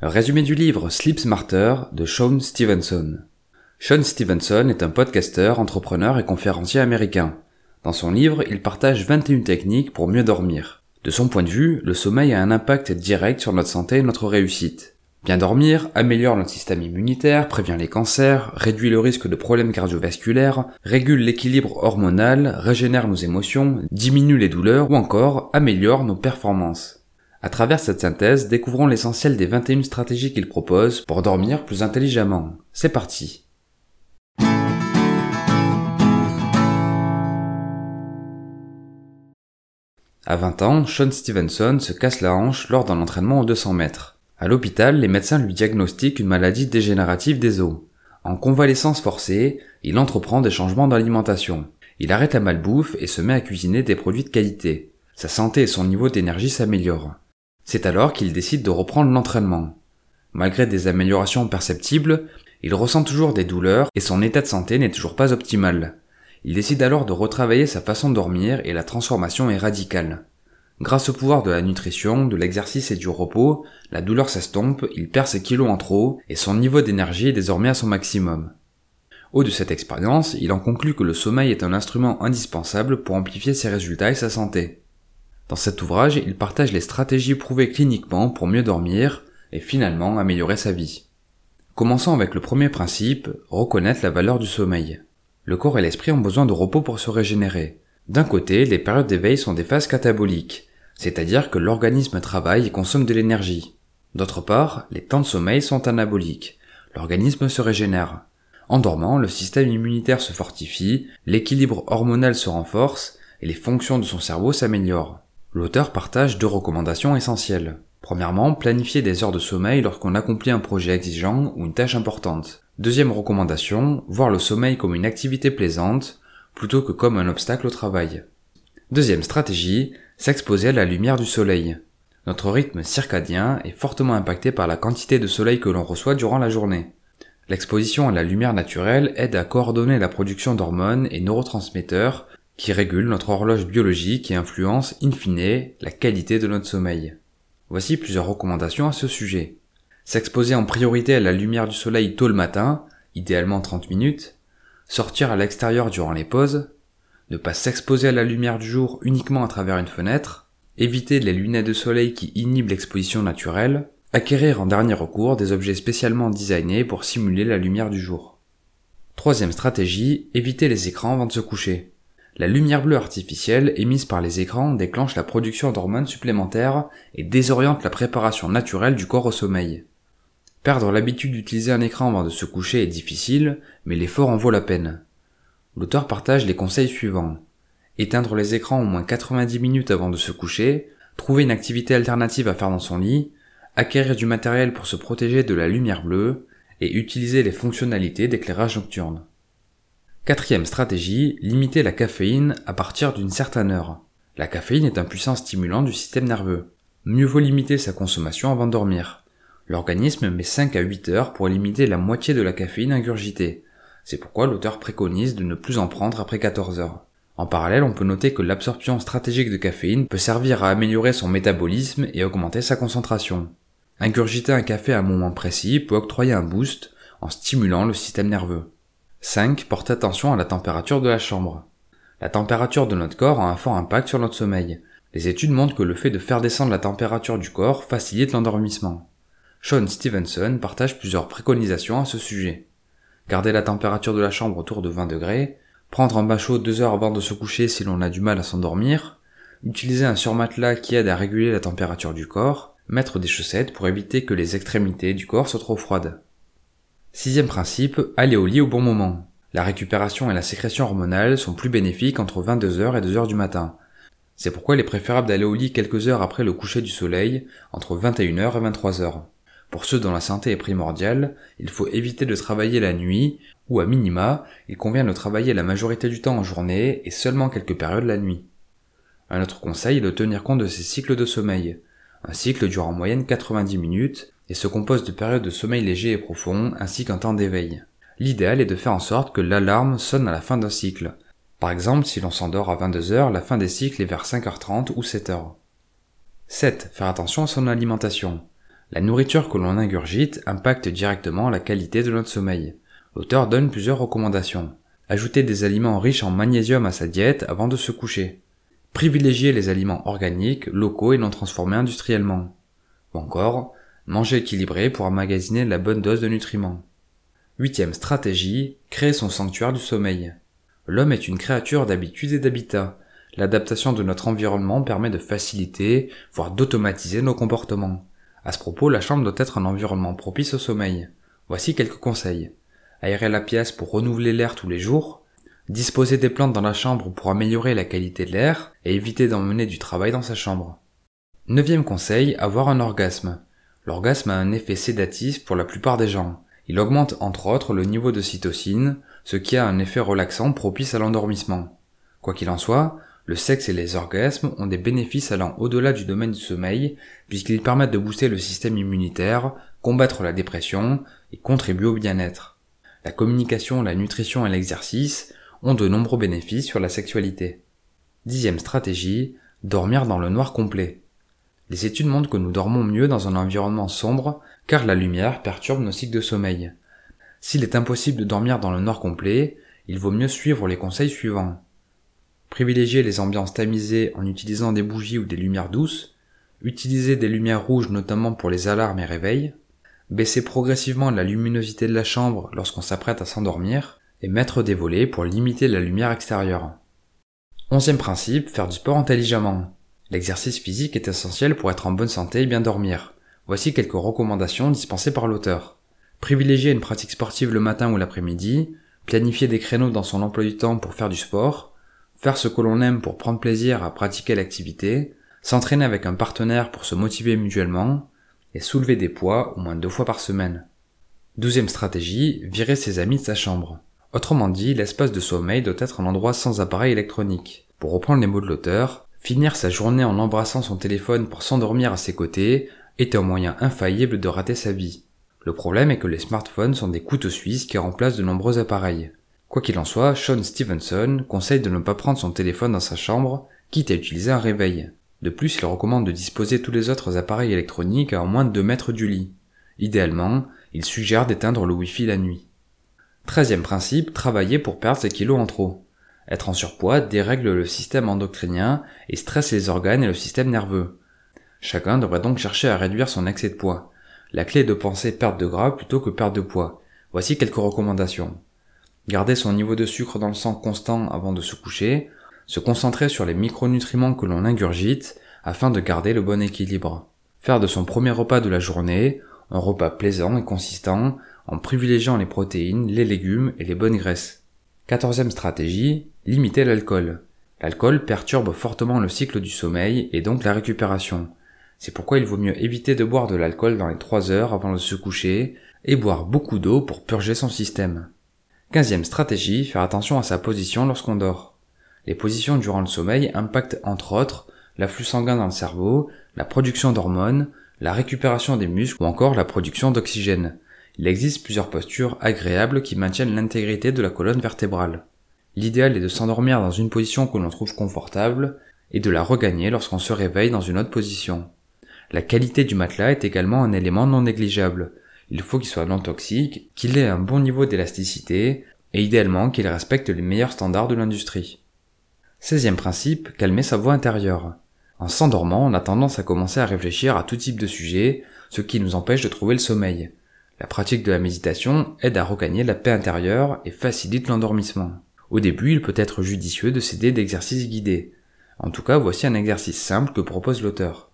Résumé du livre Sleep Smarter de Sean Stevenson. Sean Stevenson est un podcasteur, entrepreneur et conférencier américain. Dans son livre, il partage 21 techniques pour mieux dormir. De son point de vue, le sommeil a un impact direct sur notre santé et notre réussite. Bien dormir améliore notre système immunitaire, prévient les cancers, réduit le risque de problèmes cardiovasculaires, régule l'équilibre hormonal, régénère nos émotions, diminue les douleurs ou encore améliore nos performances. À travers cette synthèse, découvrons l'essentiel des 21 stratégies qu'il propose pour dormir plus intelligemment. C'est parti À 20 ans, Sean Stevenson se casse la hanche lors d'un entraînement aux 200 mètres. À l'hôpital, les médecins lui diagnostiquent une maladie dégénérative des os. En convalescence forcée, il entreprend des changements d'alimentation. Il arrête la malbouffe et se met à cuisiner des produits de qualité. Sa santé et son niveau d'énergie s'améliorent. C'est alors qu'il décide de reprendre l'entraînement. Malgré des améliorations perceptibles, il ressent toujours des douleurs et son état de santé n'est toujours pas optimal. Il décide alors de retravailler sa façon de dormir et la transformation est radicale. Grâce au pouvoir de la nutrition, de l'exercice et du repos, la douleur s'estompe, il perd ses kilos en trop et son niveau d'énergie est désormais à son maximum. Au de cette expérience, il en conclut que le sommeil est un instrument indispensable pour amplifier ses résultats et sa santé. Dans cet ouvrage, il partage les stratégies prouvées cliniquement pour mieux dormir et finalement améliorer sa vie. Commençons avec le premier principe, reconnaître la valeur du sommeil. Le corps et l'esprit ont besoin de repos pour se régénérer. D'un côté, les périodes d'éveil sont des phases cataboliques, c'est-à-dire que l'organisme travaille et consomme de l'énergie. D'autre part, les temps de sommeil sont anaboliques. L'organisme se régénère. En dormant, le système immunitaire se fortifie, l'équilibre hormonal se renforce et les fonctions de son cerveau s'améliorent. L'auteur partage deux recommandations essentielles. Premièrement, planifier des heures de sommeil lorsqu'on accomplit un projet exigeant ou une tâche importante. Deuxième recommandation, voir le sommeil comme une activité plaisante plutôt que comme un obstacle au travail. Deuxième stratégie, s'exposer à la lumière du soleil. Notre rythme circadien est fortement impacté par la quantité de soleil que l'on reçoit durant la journée. L'exposition à la lumière naturelle aide à coordonner la production d'hormones et neurotransmetteurs qui régulent notre horloge biologique et influencent in fine la qualité de notre sommeil. Voici plusieurs recommandations à ce sujet. S'exposer en priorité à la lumière du soleil tôt le matin, idéalement 30 minutes, sortir à l'extérieur durant les pauses, ne pas s'exposer à la lumière du jour uniquement à travers une fenêtre, éviter les lunettes de soleil qui inhibent l'exposition naturelle, acquérir en dernier recours des objets spécialement designés pour simuler la lumière du jour. Troisième stratégie, éviter les écrans avant de se coucher. La lumière bleue artificielle émise par les écrans déclenche la production d'hormones supplémentaires et désoriente la préparation naturelle du corps au sommeil. Perdre l'habitude d'utiliser un écran avant de se coucher est difficile, mais l'effort en vaut la peine. L'auteur partage les conseils suivants. Éteindre les écrans au moins 90 minutes avant de se coucher, trouver une activité alternative à faire dans son lit, acquérir du matériel pour se protéger de la lumière bleue, et utiliser les fonctionnalités d'éclairage nocturne. Quatrième stratégie, limiter la caféine à partir d'une certaine heure. La caféine est un puissant stimulant du système nerveux. Mieux vaut limiter sa consommation avant de dormir. L'organisme met 5 à 8 heures pour limiter la moitié de la caféine ingurgitée. C'est pourquoi l'auteur préconise de ne plus en prendre après 14 heures. En parallèle, on peut noter que l'absorption stratégique de caféine peut servir à améliorer son métabolisme et augmenter sa concentration. Ingurgiter un café à un moment précis peut octroyer un boost en stimulant le système nerveux. 5. Porte attention à la température de la chambre. La température de notre corps a un fort impact sur notre sommeil. Les études montrent que le fait de faire descendre la température du corps facilite l'endormissement. Sean Stevenson partage plusieurs préconisations à ce sujet garder la température de la chambre autour de 20 degrés, prendre un bain chaud deux heures avant de se coucher si l'on a du mal à s'endormir, utiliser un surmatelas qui aide à réguler la température du corps, mettre des chaussettes pour éviter que les extrémités du corps soient trop froides. Sixième principe, aller au lit au bon moment. La récupération et la sécrétion hormonale sont plus bénéfiques entre 22h et 2h du matin. C'est pourquoi il est préférable d'aller au lit quelques heures après le coucher du soleil, entre 21h et 23h. Pour ceux dont la santé est primordiale, il faut éviter de travailler la nuit, ou à minima, il convient de travailler la majorité du temps en journée et seulement quelques périodes la nuit. Un autre conseil est de tenir compte de ces cycles de sommeil. Un cycle dure en moyenne 90 minutes et se compose de périodes de sommeil léger et profond ainsi qu'un temps d'éveil. L'idéal est de faire en sorte que l'alarme sonne à la fin d'un cycle. Par exemple, si l'on s'endort à 22h, la fin des cycles est vers 5h30 ou 7h. 7. Faire attention à son alimentation. La nourriture que l'on ingurgite impacte directement la qualité de notre sommeil. L'auteur donne plusieurs recommandations. Ajouter des aliments riches en magnésium à sa diète avant de se coucher. Privilégier les aliments organiques, locaux et non transformés industriellement. Ou encore, manger équilibré pour emmagasiner la bonne dose de nutriments. Huitième stratégie, créer son sanctuaire du sommeil. L'homme est une créature d'habitude et d'habitat. L'adaptation de notre environnement permet de faciliter, voire d'automatiser nos comportements. À ce propos, la chambre doit être un environnement propice au sommeil. Voici quelques conseils. Aérer la pièce pour renouveler l'air tous les jours, disposer des plantes dans la chambre pour améliorer la qualité de l'air et éviter d'emmener du travail dans sa chambre. Neuvième conseil, avoir un orgasme. L'orgasme a un effet sédatif pour la plupart des gens. Il augmente entre autres le niveau de cytocine, ce qui a un effet relaxant propice à l'endormissement. Quoi qu'il en soit, le sexe et les orgasmes ont des bénéfices allant au-delà du domaine du sommeil, puisqu'ils permettent de booster le système immunitaire, combattre la dépression et contribuer au bien-être. La communication, la nutrition et l'exercice ont de nombreux bénéfices sur la sexualité. Dixième stratégie, dormir dans le noir complet. Les études montrent que nous dormons mieux dans un environnement sombre car la lumière perturbe nos cycles de sommeil. S'il est impossible de dormir dans le noir complet, il vaut mieux suivre les conseils suivants. Privilégier les ambiances tamisées en utilisant des bougies ou des lumières douces, utiliser des lumières rouges notamment pour les alarmes et réveils, baisser progressivement la luminosité de la chambre lorsqu'on s'apprête à s'endormir, et mettre des volets pour limiter la lumière extérieure. Onzième principe, faire du sport intelligemment. L'exercice physique est essentiel pour être en bonne santé et bien dormir. Voici quelques recommandations dispensées par l'auteur. Privilégier une pratique sportive le matin ou l'après-midi, planifier des créneaux dans son emploi du temps pour faire du sport, faire ce que l'on aime pour prendre plaisir à pratiquer l'activité, s'entraîner avec un partenaire pour se motiver mutuellement, et soulever des poids au moins deux fois par semaine. Douzième stratégie, virer ses amis de sa chambre. Autrement dit, l'espace de sommeil doit être un endroit sans appareil électronique. Pour reprendre les mots de l'auteur, finir sa journée en embrassant son téléphone pour s'endormir à ses côtés est un moyen infaillible de rater sa vie. Le problème est que les smartphones sont des couteaux suisses qui remplacent de nombreux appareils. Quoi qu'il en soit, Sean Stevenson conseille de ne pas prendre son téléphone dans sa chambre, quitte à utiliser un réveil. De plus, il recommande de disposer tous les autres appareils électroniques à moins de 2 mètres du lit. Idéalement, il suggère d'éteindre le Wi-Fi la nuit. Treizième principe, travailler pour perdre ses kilos en trop. Être en surpoids dérègle le système endocrinien et stresse les organes et le système nerveux. Chacun devrait donc chercher à réduire son excès de poids. La clé est de penser perte de gras plutôt que perte de poids. Voici quelques recommandations garder son niveau de sucre dans le sang constant avant de se coucher, se concentrer sur les micronutriments que l'on ingurgite afin de garder le bon équilibre. Faire de son premier repas de la journée un repas plaisant et consistant en privilégiant les protéines, les légumes et les bonnes graisses. Quatorzième stratégie, limiter l'alcool. L'alcool perturbe fortement le cycle du sommeil et donc la récupération. C'est pourquoi il vaut mieux éviter de boire de l'alcool dans les 3 heures avant de se coucher et boire beaucoup d'eau pour purger son système. Quinzième stratégie, faire attention à sa position lorsqu'on dort. Les positions durant le sommeil impactent entre autres l'afflux sanguin dans le cerveau, la production d'hormones, la récupération des muscles ou encore la production d'oxygène. Il existe plusieurs postures agréables qui maintiennent l'intégrité de la colonne vertébrale. L'idéal est de s'endormir dans une position que l'on trouve confortable et de la regagner lorsqu'on se réveille dans une autre position. La qualité du matelas est également un élément non négligeable. Il faut qu'il soit non toxique, qu'il ait un bon niveau d'élasticité, et idéalement qu'il respecte les meilleurs standards de l'industrie. 16 principe, calmer sa voix intérieure. En s'endormant, on a tendance à commencer à réfléchir à tout type de sujet, ce qui nous empêche de trouver le sommeil. La pratique de la méditation aide à regagner la paix intérieure et facilite l'endormissement. Au début, il peut être judicieux de s'aider d'exercices guidés. En tout cas, voici un exercice simple que propose l'auteur.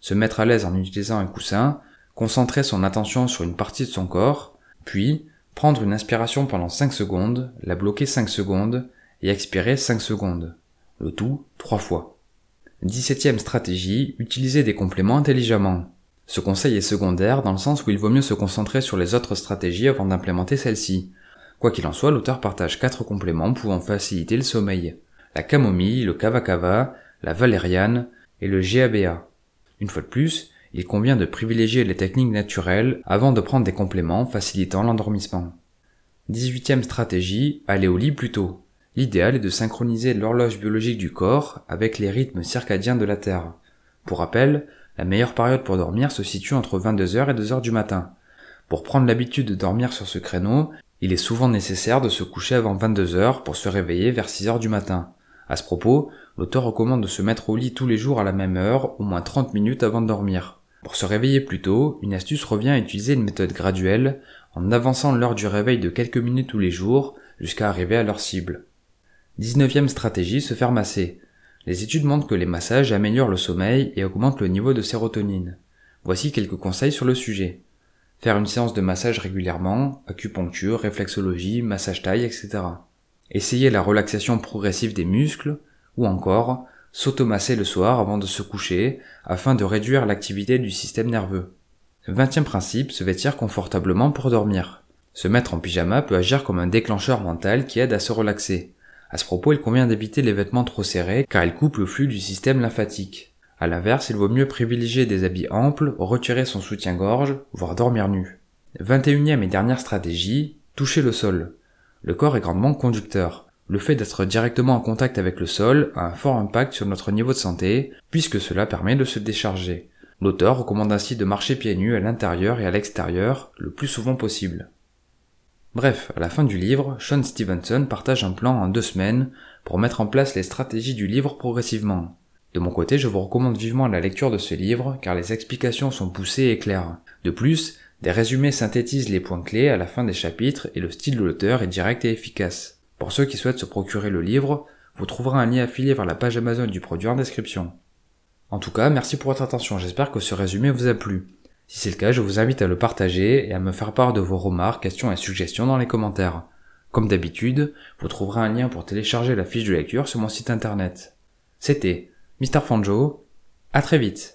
Se mettre à l'aise en utilisant un coussin, concentrer son attention sur une partie de son corps, puis prendre une inspiration pendant 5 secondes, la bloquer 5 secondes et expirer 5 secondes. Le tout 3 fois. 17ème stratégie, utiliser des compléments intelligemment. Ce conseil est secondaire dans le sens où il vaut mieux se concentrer sur les autres stratégies avant d'implémenter celle-ci. Quoi qu'il en soit, l'auteur partage 4 compléments pouvant faciliter le sommeil. La camomille, le kava kava, la valériane et le GABA. Une fois de plus, il convient de privilégier les techniques naturelles avant de prendre des compléments facilitant l'endormissement. 18e stratégie, aller au lit plus tôt. L'idéal est de synchroniser l'horloge biologique du corps avec les rythmes circadiens de la Terre. Pour rappel, La meilleure période pour dormir se situe entre 22h et 2h du matin. Pour prendre l'habitude de dormir sur ce créneau, il est souvent nécessaire de se coucher avant 22h pour se réveiller vers 6h du matin. À ce propos, l'auteur recommande de se mettre au lit tous les jours à la même heure, au moins 30 minutes avant de dormir. Pour se réveiller plus tôt, une astuce revient à utiliser une méthode graduelle en avançant l'heure du réveil de quelques minutes tous les jours jusqu'à arriver à leur cible. 19e stratégie, se faire masser. Les études montrent que les massages améliorent le sommeil et augmentent le niveau de sérotonine. Voici quelques conseils sur le sujet. Faire une séance de massage régulièrement, acupuncture, réflexologie, massage taille, etc. Essayer la relaxation progressive des muscles, ou encore s'automasser le soir avant de se coucher afin de réduire l'activité du système nerveux. Vingtième principe, se vêtir confortablement pour dormir. Se mettre en pyjama peut agir comme un déclencheur mental qui aide à se relaxer. À ce propos, il convient d'éviter les vêtements trop serrés car ils coupent le flux du système lymphatique. À l'inverse, il vaut mieux privilégier des habits amples, retirer son soutien-gorge, voire dormir nu. 21e et dernière stratégie, toucher le sol. Le corps est grandement conducteur. Le fait d'être directement en contact avec le sol a un fort impact sur notre niveau de santé, puisque cela permet de se décharger. L'auteur recommande ainsi de marcher pieds nus à l'intérieur et à l'extérieur le plus souvent possible. Bref, à la fin du livre, Sean Stevenson partage un plan en deux semaines pour mettre en place les stratégies du livre progressivement. De mon côté, je vous recommande vivement la lecture de ce livre car les explications sont poussées et claires. De plus, des résumés synthétisent les points clés à la fin des chapitres et le style de l'auteur est direct et efficace. Pour ceux qui souhaitent se procurer le livre, vous trouverez un lien affilié vers la page Amazon du produit en description. En tout cas, merci pour votre attention, j'espère que ce résumé vous a plu. Si c'est le cas, je vous invite à le partager et à me faire part de vos remarques, questions et suggestions dans les commentaires. Comme d'habitude, vous trouverez un lien pour télécharger la fiche de lecture sur mon site internet. C'était Mr. Fanjo, à très vite